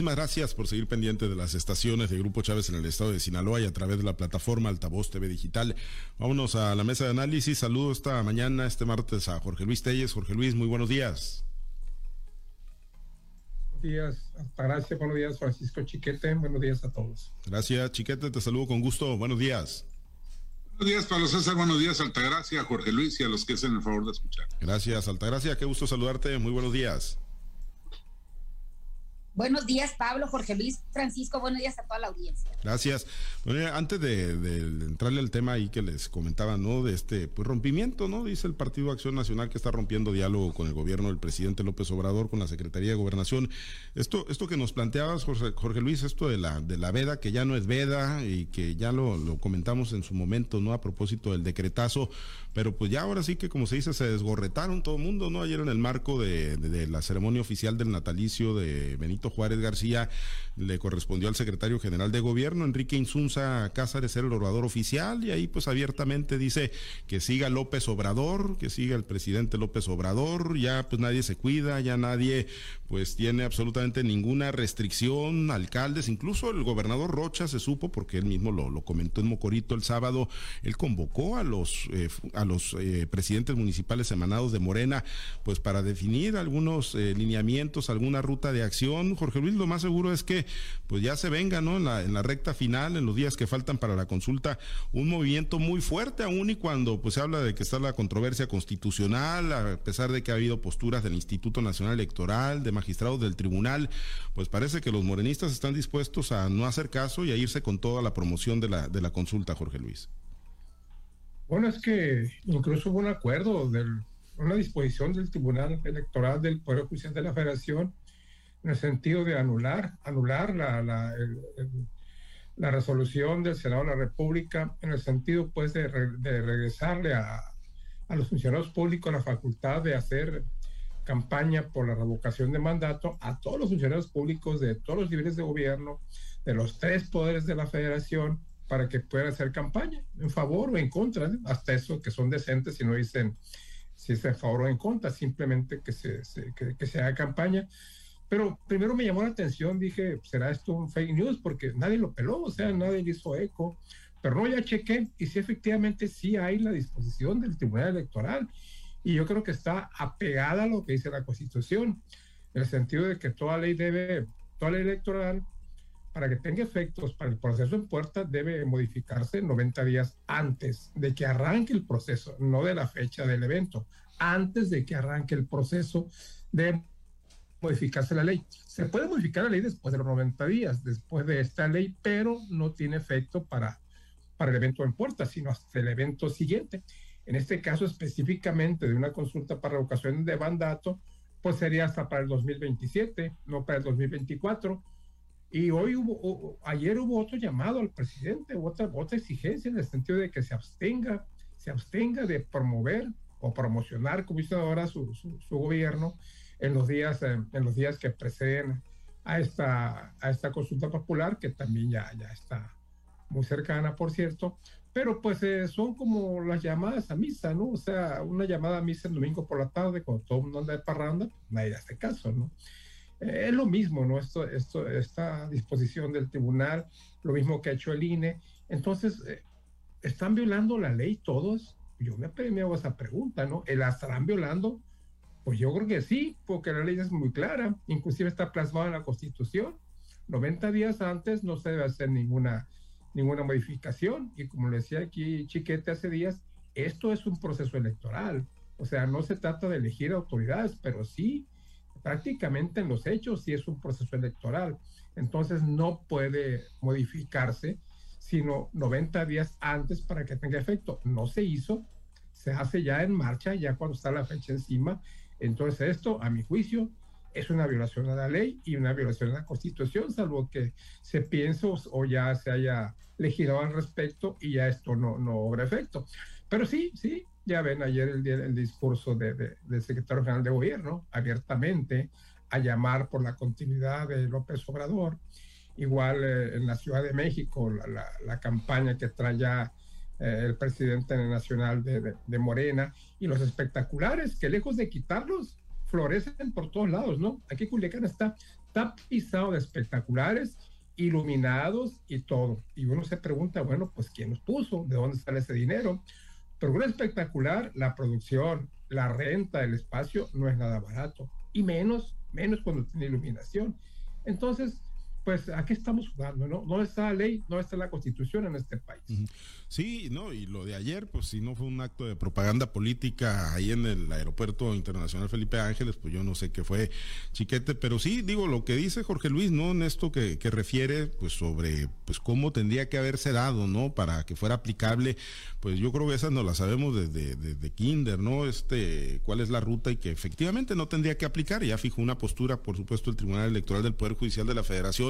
muchísimas gracias por seguir pendiente de las estaciones de Grupo Chávez en el estado de Sinaloa y a través de la plataforma Altavoz TV Digital. Vámonos a la mesa de análisis. Saludos esta mañana, este martes, a Jorge Luis Telles. Jorge Luis, muy buenos días. Buenos días, Altagracia. Buenos días, Francisco Chiquete. Buenos días a todos. Gracias, Chiquete. Te saludo con gusto. Buenos días. Buenos días, Pablo César. Buenos días, Altagracia, Jorge Luis y a los que hacen el favor de escuchar. Gracias, Altagracia. Qué gusto saludarte. Muy buenos días. Buenos días, Pablo, Jorge Luis, Francisco. Buenos días a toda la audiencia. Gracias. Bueno, antes de, entrarle al tema ahí que les comentaba, ¿no? De este pues, rompimiento, ¿no? Dice el Partido Acción Nacional que está rompiendo diálogo con el gobierno del presidente López Obrador, con la Secretaría de Gobernación. Esto, esto que nos planteabas, Jorge, Luis, esto de la, de la veda, que ya no es veda y que ya lo, lo comentamos en su momento, ¿no? A propósito del decretazo, pero pues ya ahora sí que, como se dice, se desgorretaron todo el mundo, ¿no? Ayer en el marco de, de la ceremonia oficial del natalicio de Benito Juárez García le correspondió al secretario general de gobierno, Enrique Insunza Cázares, ser el orador oficial, y ahí pues abiertamente dice que siga López Obrador, que siga el presidente López Obrador, ya pues nadie se cuida, ya nadie pues tiene absolutamente ninguna restricción, alcaldes, incluso el gobernador Rocha se supo, porque él mismo lo, lo comentó en Mocorito el sábado, él convocó a los, eh, a los eh, presidentes municipales emanados de Morena, pues para definir algunos eh, lineamientos, alguna ruta de acción, Jorge Luis, lo más seguro es que pues ya se venga, ¿no? En la, en la recta final, en los días que faltan para la consulta, un movimiento muy fuerte, aún y cuando pues se habla de que está la controversia constitucional, a pesar de que ha habido posturas del Instituto Nacional Electoral, de magistrados del tribunal, pues parece que los morenistas están dispuestos a no hacer caso y a irse con toda la promoción de la, de la consulta, Jorge Luis. Bueno, es que incluso hubo un acuerdo, de una disposición del Tribunal Electoral del Poder Judicial de la Federación en el sentido de anular, anular la, la, la resolución del Senado de la República, en el sentido pues de, regresarle a, a, los funcionarios públicos la facultad de hacer campaña por la revocación de mandato a todos los funcionarios públicos de todos los niveles de gobierno, de los tres poderes de la federación, para que puedan hacer campaña en favor o en contra, hasta eso que son decentes y no dicen si es en favor o en contra, simplemente que se, que se haga campaña pero primero me llamó la atención, dije, ¿será esto un fake news? Porque nadie lo peló, o sea, nadie hizo eco. Pero no, ya chequé y sí, efectivamente, sí hay la disposición del Tribunal Electoral. Y yo creo que está apegada a lo que dice la Constitución, en el sentido de que toda ley debe, toda ley electoral, para que tenga efectos para el proceso en puerta, debe modificarse 90 días antes de que arranque el proceso, no de la fecha del evento, antes de que arranque el proceso de modificarse la ley. Se puede modificar la ley después de los 90 días, después de esta ley, pero no tiene efecto para, para el evento en puerta, sino hasta el evento siguiente. En este caso específicamente de una consulta para revocación de mandato, pues sería hasta para el 2027, no para el 2024. Y hoy hubo, ayer hubo otro llamado al presidente, otra, otra exigencia en el sentido de que se abstenga, se abstenga de promover o promocionar, como dice ahora su, su, su gobierno, en los días, eh, en los días que preceden a esta, a esta consulta popular, que también ya, ya está muy cercana, por cierto, pero pues eh, son como las llamadas a misa, ¿no? O sea, una llamada a misa el domingo por la tarde, cuando todo el mundo anda de parranda, pues, nadie hace caso, ¿no? Eh, es lo mismo, ¿no? Esto, esto, esta disposición del tribunal, lo mismo que ha hecho el INE. Entonces, ¿están violando la ley todos? Yo me, hago esa pregunta, ¿no? ¿La estarán violando? Pues yo creo que sí, porque la ley es muy clara, inclusive está plasmada en la Constitución. 90 días antes no se debe hacer ninguna, ninguna modificación y como le decía aquí Chiquete hace días, esto es un proceso electoral, o sea, no se trata de elegir autoridades, pero sí, prácticamente en los hechos sí es un proceso electoral. Entonces no puede modificarse sino 90 días antes para que tenga efecto. No se hizo, se hace ya en marcha, ya cuando está la fecha encima entonces esto, a mi juicio, es una violación a la ley y una violación a la constitución, salvo que se piense o ya se haya legislado al respecto y ya esto no, no obra efecto. Pero sí, sí, ya ven ayer el, el discurso de, de, del secretario general de gobierno abiertamente a llamar por la continuidad de López Obrador. Igual eh, en la Ciudad de México, la, la, la campaña que trae ya eh, el presidente nacional de, de, Morena, y los espectaculares, que lejos de quitarlos, florecen por todos lados, ¿no? Aquí Culiacán está tapizado de espectaculares, iluminados y todo. Y uno se pregunta, bueno, pues ¿quién los puso? ¿De dónde sale ese dinero? Pero un espectacular, la producción, la renta del espacio no es nada barato. Y menos, menos cuando tiene iluminación. Entonces, pues ¿a qué estamos jugando? ¿no? no está la ley, no está la constitución en este país. Sí, no, y lo de ayer, pues si no fue un acto de propaganda política ahí en el aeropuerto internacional Felipe Ángeles, pues yo no sé qué fue chiquete, pero sí, digo, lo que dice Jorge Luis, ¿no? En esto que, que refiere, pues sobre, pues cómo tendría que haberse dado, ¿no? Para que fuera aplicable, pues yo creo que esas no las sabemos desde, desde Kinder, ¿no? Este, cuál es la ruta y que efectivamente no tendría que aplicar, ya fijó una postura, por supuesto, el Tribunal Electoral del Poder Judicial de la Federación,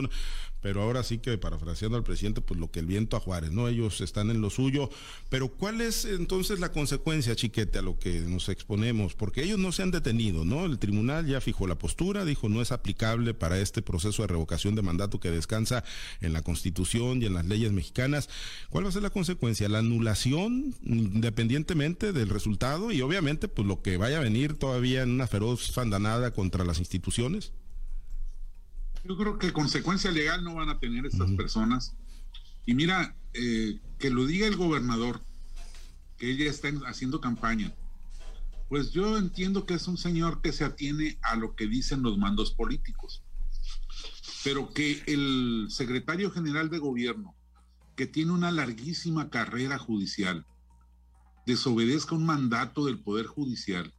pero ahora sí que parafraseando al presidente, pues lo que el viento a Juárez, ¿no? Ellos están en lo suyo, pero ¿cuál es entonces la consecuencia, chiquete, a lo que nos exponemos? Porque ellos no se han detenido, ¿no? El tribunal ya fijó la postura, dijo no es aplicable para este proceso de revocación de mandato que descansa en la Constitución y en las leyes mexicanas. ¿Cuál va a ser la consecuencia? La anulación, independientemente del resultado, y obviamente, pues lo que vaya a venir todavía en una feroz fandanada contra las instituciones. Yo creo que consecuencia legal no van a tener estas personas. Y mira, eh, que lo diga el gobernador, que ella está haciendo campaña. Pues yo entiendo que es un señor que se atiene a lo que dicen los mandos políticos. Pero que el secretario general de gobierno, que tiene una larguísima carrera judicial, desobedezca un mandato del Poder Judicial,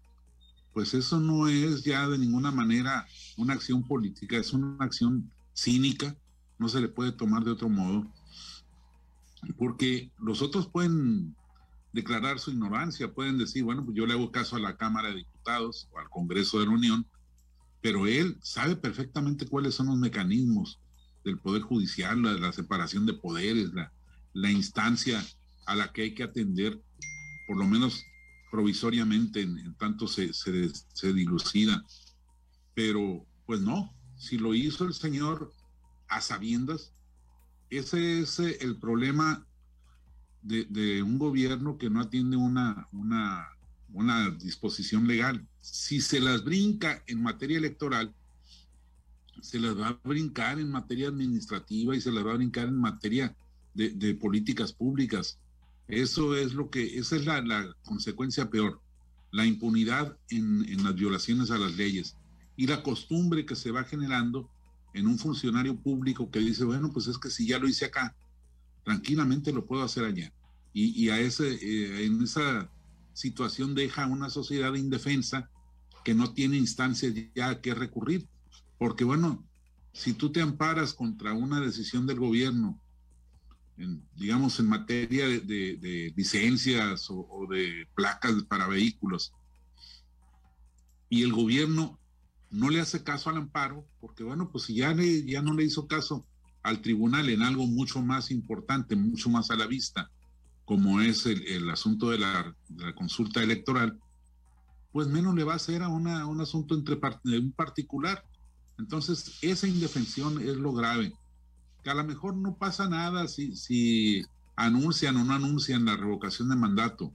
pues eso no es ya de ninguna manera una acción política, es una acción cínica, no se le puede tomar de otro modo, porque los otros pueden declarar su ignorancia, pueden decir, bueno, pues yo le hago caso a la Cámara de Diputados o al Congreso de la Unión, pero él sabe perfectamente cuáles son los mecanismos del Poder Judicial, la, la separación de poderes, la, la instancia a la que hay que atender, por lo menos provisoriamente, en, tanto se, se, dilucida. Pero, pues no, si lo hizo el Señor a sabiendas, ese es eh, el problema de, un gobierno que no atiende una, una, disposición legal. Si se las brinca en materia electoral, se las va a brincar en materia administrativa y se las va a brincar en materia de, políticas públicas. Eso es lo que, esa es la, consecuencia peor, la impunidad en, las violaciones a las leyes y la costumbre que se va generando en un funcionario público que dice, bueno, pues es que si ya lo hice acá, tranquilamente lo puedo hacer allá. Y, y a ese, eh, en esa situación deja una sociedad indefensa que no tiene instancias ya a qué recurrir. Porque bueno, si tú te amparas contra una decisión del gobierno digamos, en materia de, licencias o, de placas para vehículos. Y el gobierno no le hace caso al amparo, porque bueno, pues si ya, ya no le hizo caso al tribunal en algo mucho más importante, mucho más a la vista, como es el, asunto de la, consulta electoral, pues menos le va a hacer a una, un asunto entre un particular. Entonces, esa indefensión es lo grave que a lo mejor no pasa nada si, si anuncian o no anuncian la revocación de mandato.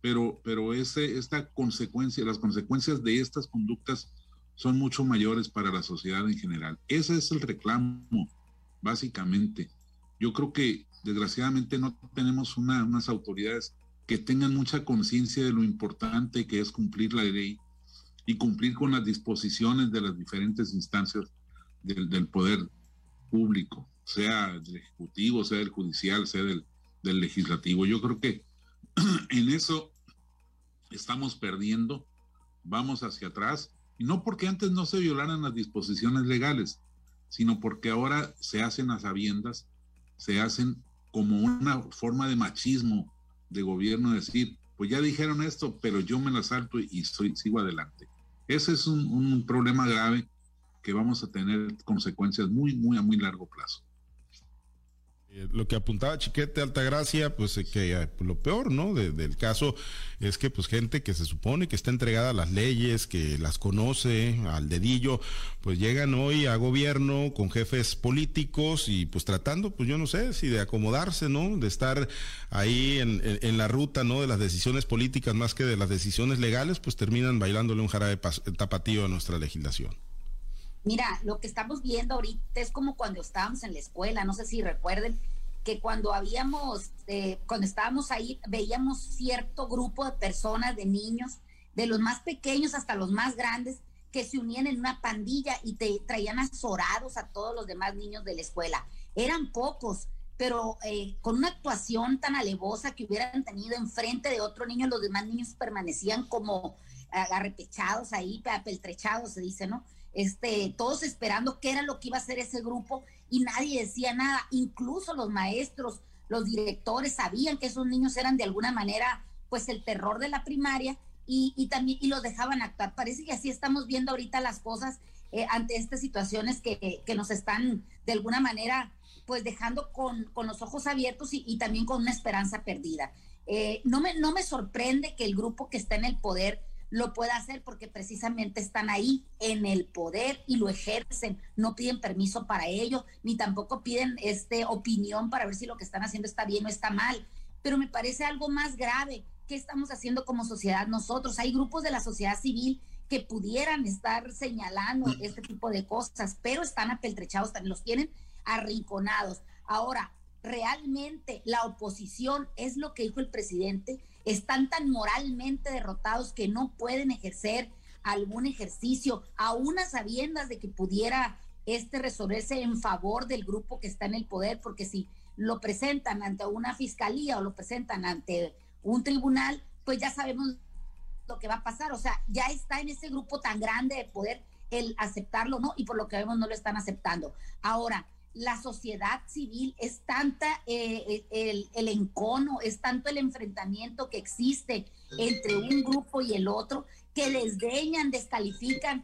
Pero, pero ese, esta consecuencia, las consecuencias de estas conductas son mucho mayores para la sociedad en general. Ese es el reclamo, básicamente. Yo creo que desgraciadamente no tenemos unas autoridades que tengan mucha conciencia de lo importante que es cumplir la ley y cumplir con las disposiciones de las diferentes instancias del, del poder público, sea del Ejecutivo, sea del Judicial, sea del, del Legislativo. Yo creo que en eso estamos perdiendo, vamos hacia atrás, y no porque antes no se violaran las disposiciones legales, sino porque ahora se hacen a sabiendas, se hacen como una forma de machismo de gobierno, decir, pues ya dijeron esto, pero yo me la salto y soy, sigo adelante. Ese es un, un problema grave que vamos a tener consecuencias muy, muy a muy largo plazo. Eh, lo que apuntaba Chiquete Altagracia, pues eh, que eh, lo peor, ¿no? del caso es que pues gente que se supone que está entregada a las leyes, que las conoce al dedillo, pues llegan hoy a gobierno con jefes políticos y pues tratando, pues yo no sé si de acomodarse, ¿no? De estar ahí en, en, la ruta, ¿no? De las decisiones políticas más que de las decisiones legales, pues terminan bailándole un jarabe tapatío a nuestra legislación. Mira, lo que estamos viendo ahorita es como cuando estábamos en la escuela, no sé si recuerden que cuando habíamos, eh, cuando estábamos ahí, veíamos cierto grupo de personas, de niños, de los más pequeños hasta los más grandes, que se unían en una pandilla y te traían azorados a todos los demás niños de la escuela. Eran pocos, pero eh, con una actuación tan alevosa que hubieran tenido enfrente de otro niño, los demás niños permanecían como arrepechados ahí, apeltrechados, se dice, ¿no? Este, todos esperando qué era lo que iba a hacer ese grupo y nadie decía nada, incluso los maestros, los directores sabían que esos niños eran de alguna manera pues el terror de la primaria y, también y los dejaban actuar. Parece que así estamos viendo ahorita las cosas eh, ante estas situaciones que, que, nos están de alguna manera pues dejando con, con los ojos abiertos y, también con una esperanza perdida. Eh, no, me, no me sorprende que el grupo que está en el poder lo pueda hacer porque precisamente están ahí en el poder y lo ejercen, no piden permiso para ello, ni tampoco piden este opinión para ver si lo que están haciendo está bien o está mal. Pero me parece algo más grave. ¿Qué estamos haciendo como sociedad nosotros? Hay grupos de la sociedad civil que pudieran estar señalando este tipo de cosas, pero están apeltrechados, también los tienen arrinconados. Ahora, realmente la oposición es lo que dijo el presidente, están tan moralmente derrotados que no pueden ejercer algún ejercicio, a unas sabiendas de que pudiera este resolverse en favor del grupo que está en el poder, porque si lo presentan ante una fiscalía o lo presentan ante un tribunal, pues ya sabemos lo que va a pasar. O sea, ya está en ese grupo tan grande de poder el aceptarlo, ¿no? Y por lo que vemos no lo están aceptando. Ahora, la sociedad civil, es tanta eh, eh, el, encono, es tanto el enfrentamiento que existe entre un grupo y el otro, que desdeñan, descalifican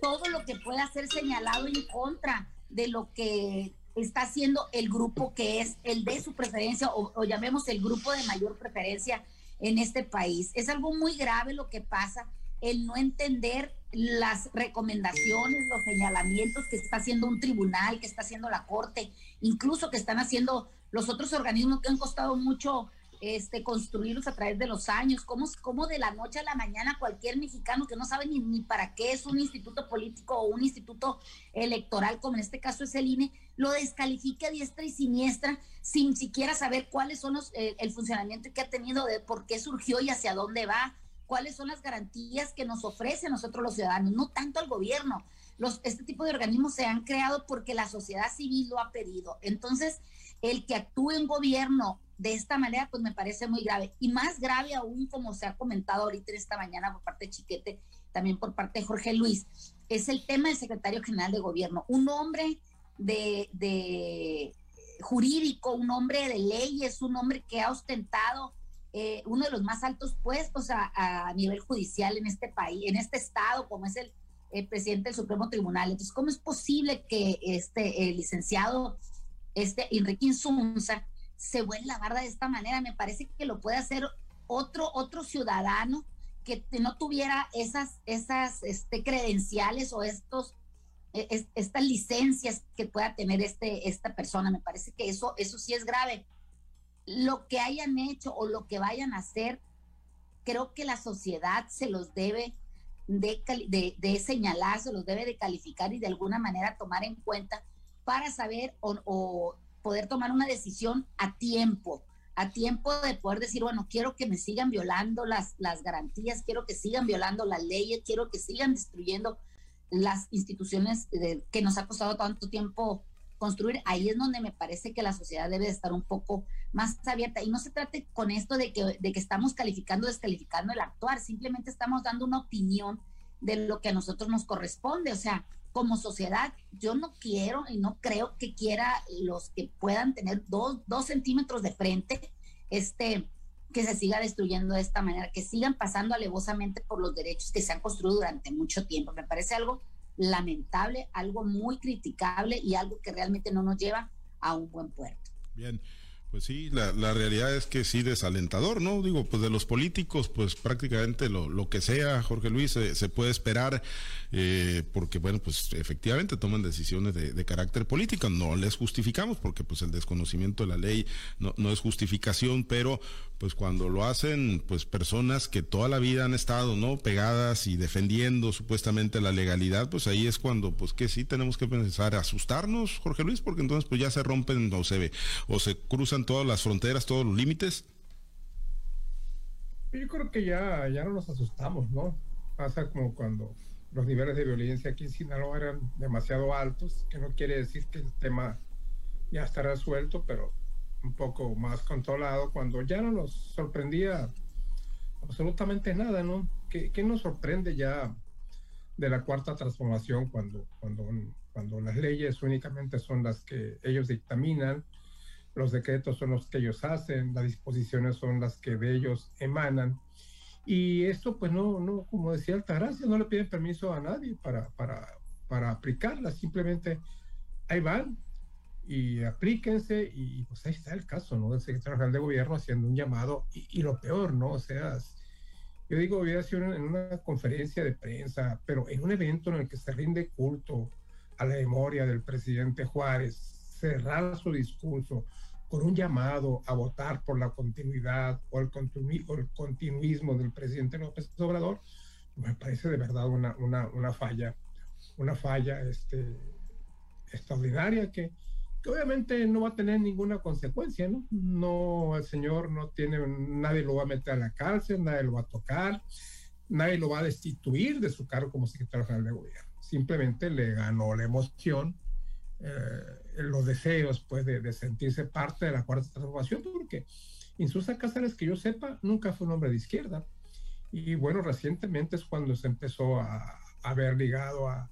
todo lo que pueda ser señalado en contra de lo que está haciendo el grupo que es el de su preferencia o llamemos el grupo de mayor preferencia en este país. Es algo muy grave lo que pasa el no entender las recomendaciones, los señalamientos que está haciendo un tribunal, que está haciendo la corte, incluso que están haciendo los otros organismos que han costado mucho este, construirlos a través de los años, cómo de la noche a la mañana cualquier mexicano que no sabe ni, ni, para qué es un instituto político o un instituto electoral, como en este caso es el INE, lo descalifica diestra y siniestra sin siquiera saber cuáles son los, eh, el funcionamiento que ha tenido, de por qué surgió y hacia dónde va, cuáles son las garantías que nos ofrece a nosotros los ciudadanos, no tanto al gobierno. Los, este tipo de organismos se han creado porque la sociedad civil lo ha pedido. Entonces, el que actúe un gobierno de esta manera, pues me parece muy grave. Y más grave aún, como se ha comentado ahorita en esta mañana por parte de Chiquete, también por parte de Jorge Luis, es el tema del secretario general de gobierno. Un hombre de jurídico, un hombre de leyes, un hombre que ha ostentado eh, uno de los más altos puestos a, nivel judicial en este país, en este estado, como es el, presidente del Supremo Tribunal. Entonces, ¿cómo es posible que este el licenciado este Enrique Insunza se vuelva la barda de esta manera? Me parece que lo puede hacer otro, otro ciudadano que no tuviera esas, esas este, credenciales o estos e, estas licencias que pueda tener este, esta persona. Me parece que eso, eso sí es grave lo que hayan hecho o lo que vayan a hacer, creo que la sociedad se los debe de, señalar, se los debe de calificar y de alguna manera tomar en cuenta para saber o, poder tomar una decisión a tiempo, a tiempo de poder decir, bueno, quiero que me sigan violando las, las garantías, quiero que sigan violando las leyes, quiero que sigan destruyendo las instituciones que nos ha costado tanto tiempo construir, ahí es donde me parece que la sociedad debe estar un poco más abierta. Y no se trate con esto de que, de que estamos calificando descalificando el actuar, simplemente estamos dando una opinión de lo que a nosotros nos corresponde. O sea, como sociedad, yo no quiero y no creo que quiera los que puedan tener dos, dos centímetros de frente, este, que se siga destruyendo de esta manera, que sigan pasando alevosamente por los derechos que se han construido durante mucho tiempo. Me parece algo lamentable, algo muy criticable y algo que realmente no nos lleva a un buen puerto. Bien. Pues sí, la, la, realidad es que sí desalentador, ¿no? Digo, pues de los políticos, pues prácticamente lo, lo que sea, Jorge Luis, se, puede esperar, eh, porque bueno, pues efectivamente toman decisiones de, de, carácter político, no les justificamos, porque pues el desconocimiento de la ley no, no es justificación, pero pues cuando lo hacen, pues personas que toda la vida han estado, ¿no? Pegadas y defendiendo supuestamente la legalidad, pues ahí es cuando, pues que sí tenemos que pensar, asustarnos, Jorge Luis, porque entonces pues ya se rompen o se ve, o se cruzan todas las fronteras, todos los límites? Yo creo que ya, ya no nos asustamos, ¿no? Pasa como cuando los niveles de violencia aquí en Sinaloa eran demasiado altos, que no quiere decir que el tema ya está resuelto, pero un poco más controlado, cuando ya no nos sorprendía absolutamente nada, ¿no? ¿Qué, qué nos sorprende ya de la cuarta transformación cuando, cuando, cuando las leyes únicamente son las que ellos dictaminan los decretos son los que ellos hacen, las disposiciones son las que de ellos emanan. Y esto, pues no, no, como decía Altagracia, no le piden permiso a nadie para, para, para aplicarlas, simplemente ahí van y aplíquense y pues ahí está el caso, ¿no? Del secretario general de gobierno haciendo un llamado y, lo peor, ¿no? O sea, yo digo, hubiera sido en una conferencia de prensa, pero en un evento en el que se rinde culto a la memoria del presidente Juárez, cerrar su discurso, con un llamado a votar por la continuidad o el, continuismo del presidente López Obrador, me parece de verdad una, una, una falla, una falla este, extraordinaria que, que, obviamente no va a tener ninguna consecuencia, ¿no? No, el señor no tiene, nadie lo va a meter a la cárcel, nadie lo va a tocar, nadie lo va a destituir de su cargo como secretario general de gobierno. Simplemente le ganó la emoción eh, los deseos pues de, sentirse parte de la cuarta transformación, porque Insusa Cáceres, que yo sepa, nunca fue un hombre de izquierda. Y bueno, recientemente es cuando se empezó a, a ver ligado a,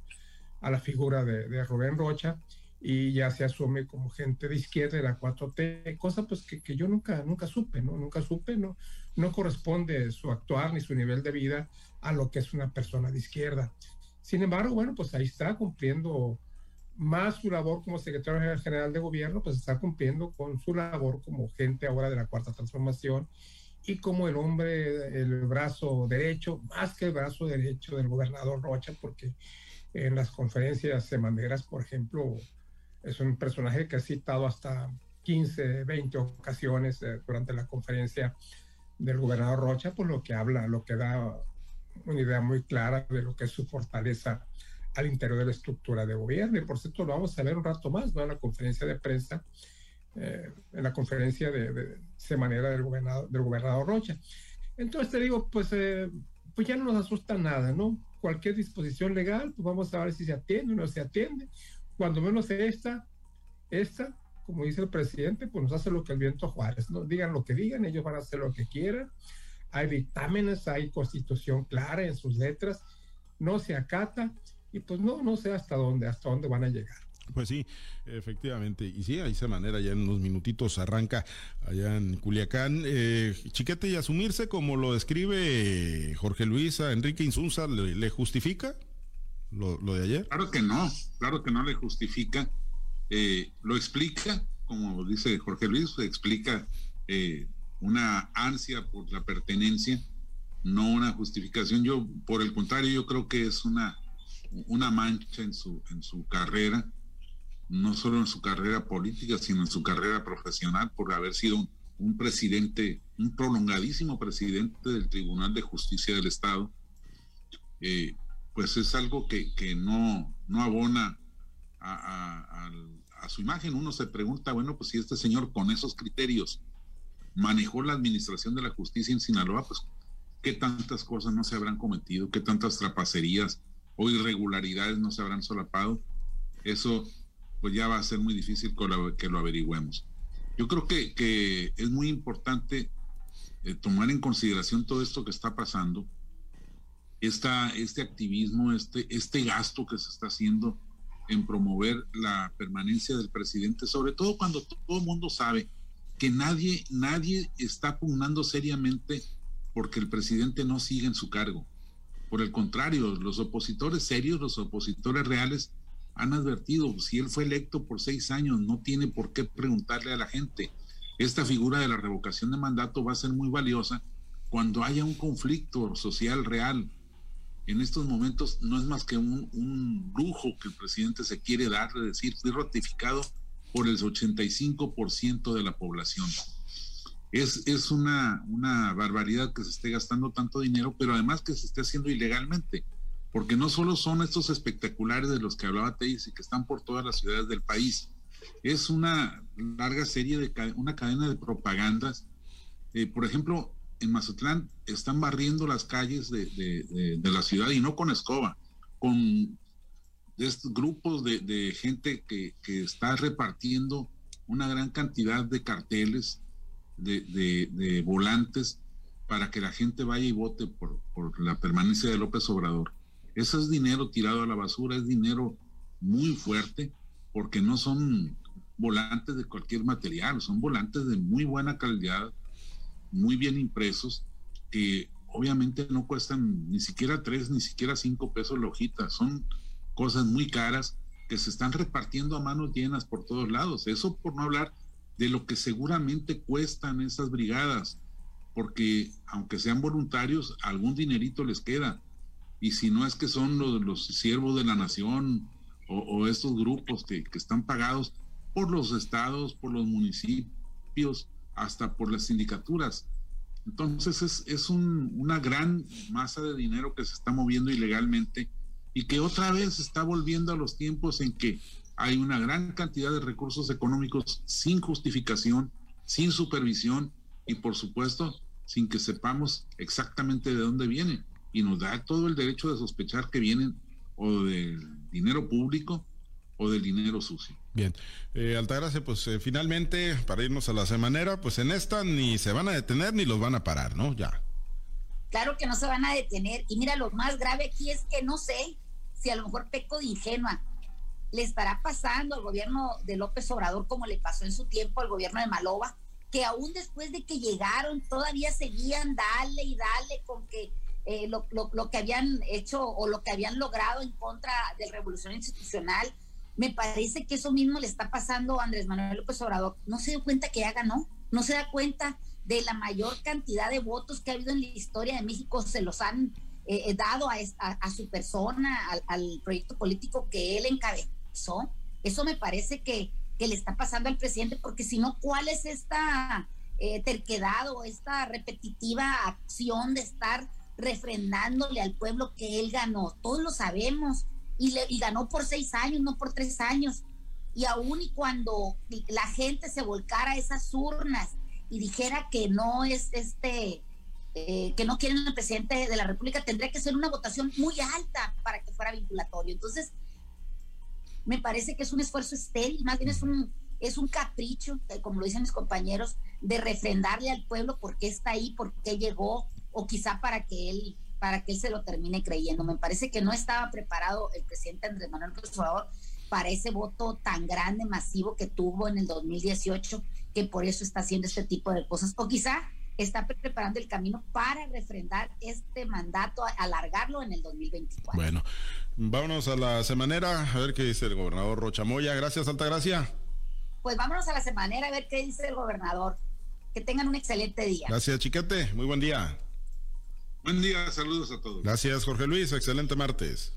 a la figura de, de, Rubén Rocha y ya se asume como gente de izquierda de la 4T, cosa pues que, que, yo nunca, nunca supe, ¿no? Nunca supe, ¿no? No corresponde su actuar ni su nivel de vida a lo que es una persona de izquierda. Sin embargo, bueno, pues ahí está cumpliendo más su labor como secretario general de gobierno, pues está cumpliendo con su labor como gente ahora de la cuarta transformación y como el hombre, el brazo derecho, más que el brazo derecho del gobernador Rocha, porque en las conferencias semaneras, por ejemplo, es un personaje que ha citado hasta 15, 20 ocasiones eh, durante la conferencia del gobernador Rocha, por lo que habla, lo que da una idea muy clara de lo que es su fortaleza al interior de la estructura de gobierno. Y por cierto, lo vamos a ver un rato más, ¿no? En la conferencia de prensa, eh, en la conferencia de, de, semanera del gobernador, del gobernador Rocha. Entonces te digo, pues, eh, pues ya no nos asusta nada, ¿no? Cualquier disposición legal, pues vamos a ver si se atiende o no se atiende. Cuando menos esta, esta, como dice el presidente, pues nos hace lo que el viento Juárez, ¿no? Digan lo que digan, ellos van a hacer lo que quieran. Hay dictámenes, hay constitución clara en sus letras, no se acata y pues no, no sé hasta dónde, hasta dónde van a llegar. Pues sí, efectivamente. Y sí, de esa manera ya en unos minutitos arranca allá en Culiacán. Eh, chiquete y asumirse como lo describe Jorge Luis a Enrique Insunza, ¿le, justifica lo, de ayer? Claro que no, claro que no le justifica. Eh, lo explica, como dice Jorge Luis, explica eh, una ansia por la pertenencia, no una justificación. Yo, por el contrario, yo creo que es una una mancha en su, en su carrera, no solo en su carrera política, sino en su carrera profesional, por haber sido un, presidente, un prolongadísimo presidente del Tribunal de Justicia del Estado. Eh, pues es algo que, no, no abona a, a, su imagen. Uno se pregunta, bueno, pues si este señor con esos criterios manejó la administración de la justicia en Sinaloa, pues qué tantas cosas no se habrán cometido, qué tantas trapacerías, o irregularidades no se habrán solapado, eso pues ya va a ser muy difícil que lo averigüemos. Yo creo que, es muy importante eh, tomar en consideración todo esto que está pasando, esta, este activismo, este, este gasto que se está haciendo en promover la permanencia del presidente, sobre todo cuando todo el mundo sabe que nadie, nadie está pugnando seriamente porque el presidente no siga en su cargo. Por el contrario, los opositores serios, los opositores reales, han advertido, si él fue electo por seis años, no tiene por qué preguntarle a la gente. esta figura de la revocación de mandato va a ser muy valiosa cuando haya un conflicto social real. En estos momentos no es más que un, lujo que el presidente se quiere dar de decir, fui ratificado por el 85% de la población. Es, es una, una barbaridad que se esté gastando tanto dinero, pero además que se esté haciendo ilegalmente, porque no solo son estos espectaculares de los que hablaba Teis y que están por todas las ciudades del país, es una larga serie de una cadena de propagandas. Eh, por ejemplo, en Mazatlán están barriendo las calles de, la ciudad y no con escoba, con estos grupos de, gente que, está repartiendo una gran cantidad de carteles, de, volantes, para que la gente vaya y vote por, la permanencia de López Obrador. Ese es dinero tirado a la basura, es dinero muy fuerte porque no son volantes de cualquier material, son volantes de muy buena calidad, muy bien impresos, que obviamente no cuestan ni siquiera tres, ni siquiera cinco pesos la hojita, son cosas muy caras que se están repartiendo a manos llenas por todos lados. Eso por no hablar de lo que seguramente cuestan esas brigadas, porque aunque sean voluntarios, algún dinerito les queda. Y si no es que son los, los siervos de la nación o, estos grupos que, están pagados por los estados, por los municipios, hasta por las sindicaturas. Entonces es, es una gran masa de dinero que se está moviendo ilegalmente y que otra vez está volviendo a los tiempos en que hay una gran cantidad de recursos económicos sin justificación, sin supervisión y por supuesto sin que sepamos exactamente de dónde vienen. Y nos da todo el derecho de sospechar que vienen o del dinero público o del dinero sucio. Bien, eh, Altagracia, pues eh, finalmente, para irnos a la semanera, pues en esta ni se van a detener ni los van a parar, ¿no? Ya. Claro que no se van a detener. Y mira, lo más grave aquí es que no sé si a lo mejor peco de ingenua le estará pasando al gobierno de López Obrador como le pasó en su tiempo al gobierno de Maloba, que aún después de que llegaron todavía seguían dale y dale con que eh, lo, lo, que habían hecho o lo que habían logrado en contra de la revolución institucional. Me parece que eso mismo le está pasando a Andrés Manuel López Obrador. No se dio cuenta que ya ganó, no se da cuenta de la mayor cantidad de votos que ha habido en la historia de México, se los han eh, eh, dado a, su persona, al, al, proyecto político que él encabezó. Eso me parece que, que le está pasando al presidente, porque si no, ¿cuál es esta terquedad o esta repetitiva acción de estar refrendándole al pueblo que él ganó. Todos lo sabemos. Y, le, y ganó por seis años, no por tres años. Y aún y cuando la gente se volcara a esas urnas y dijera que no es este, eh, que no quieren al presidente de la República, tendría que ser una votación muy alta para que fuera vinculatorio. Entonces, me parece que es un esfuerzo estéril, más bien es un, es un capricho, eh, como lo dicen mis compañeros, de refrendarle al pueblo por qué está ahí, por qué llegó, o quizá para que él para que él se lo termine creyendo. Me parece que no estaba preparado el presidente Andrés Manuel Obrador para ese voto tan grande, masivo que tuvo en el 2018, que por eso está haciendo este tipo de cosas. O quizá está preparando el camino para refrendar este mandato, alargarlo en el 2024. Bueno, vámonos a la semanera, a ver qué dice el gobernador Rochamoya. Gracias, Altagracia. Pues vámonos a la semanera a ver qué dice el gobernador. Que tengan un excelente día. Gracias, Chiquete. Muy buen día. Buen día, saludos a todos. Gracias, Jorge Luis. Excelente martes.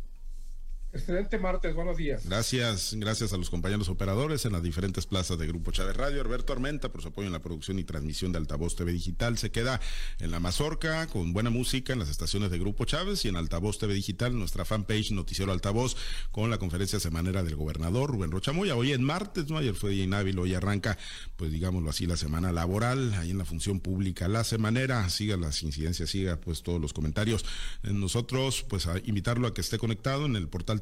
Excelente martes, buenos días. Gracias, gracias a los compañeros operadores en las diferentes plazas de Grupo Chávez Radio. Alberto Armenta por su apoyo en la producción y transmisión de Altavoz TV Digital. Se queda en la Mazorca con buena música en las estaciones de Grupo Chávez y en Altavoz TV Digital, nuestra fanpage Noticiero Altavoz, con la conferencia semanera del gobernador Rubén Rochamoya. Hoy es martes, ¿no? Ayer fue día inhábil, hoy arranca, pues digámoslo así, la semana laboral, ahí en la función pública, la semanera. Siga las incidencias, siga pues todos los comentarios. Nosotros, pues a invitarlo a que esté conectado en el portal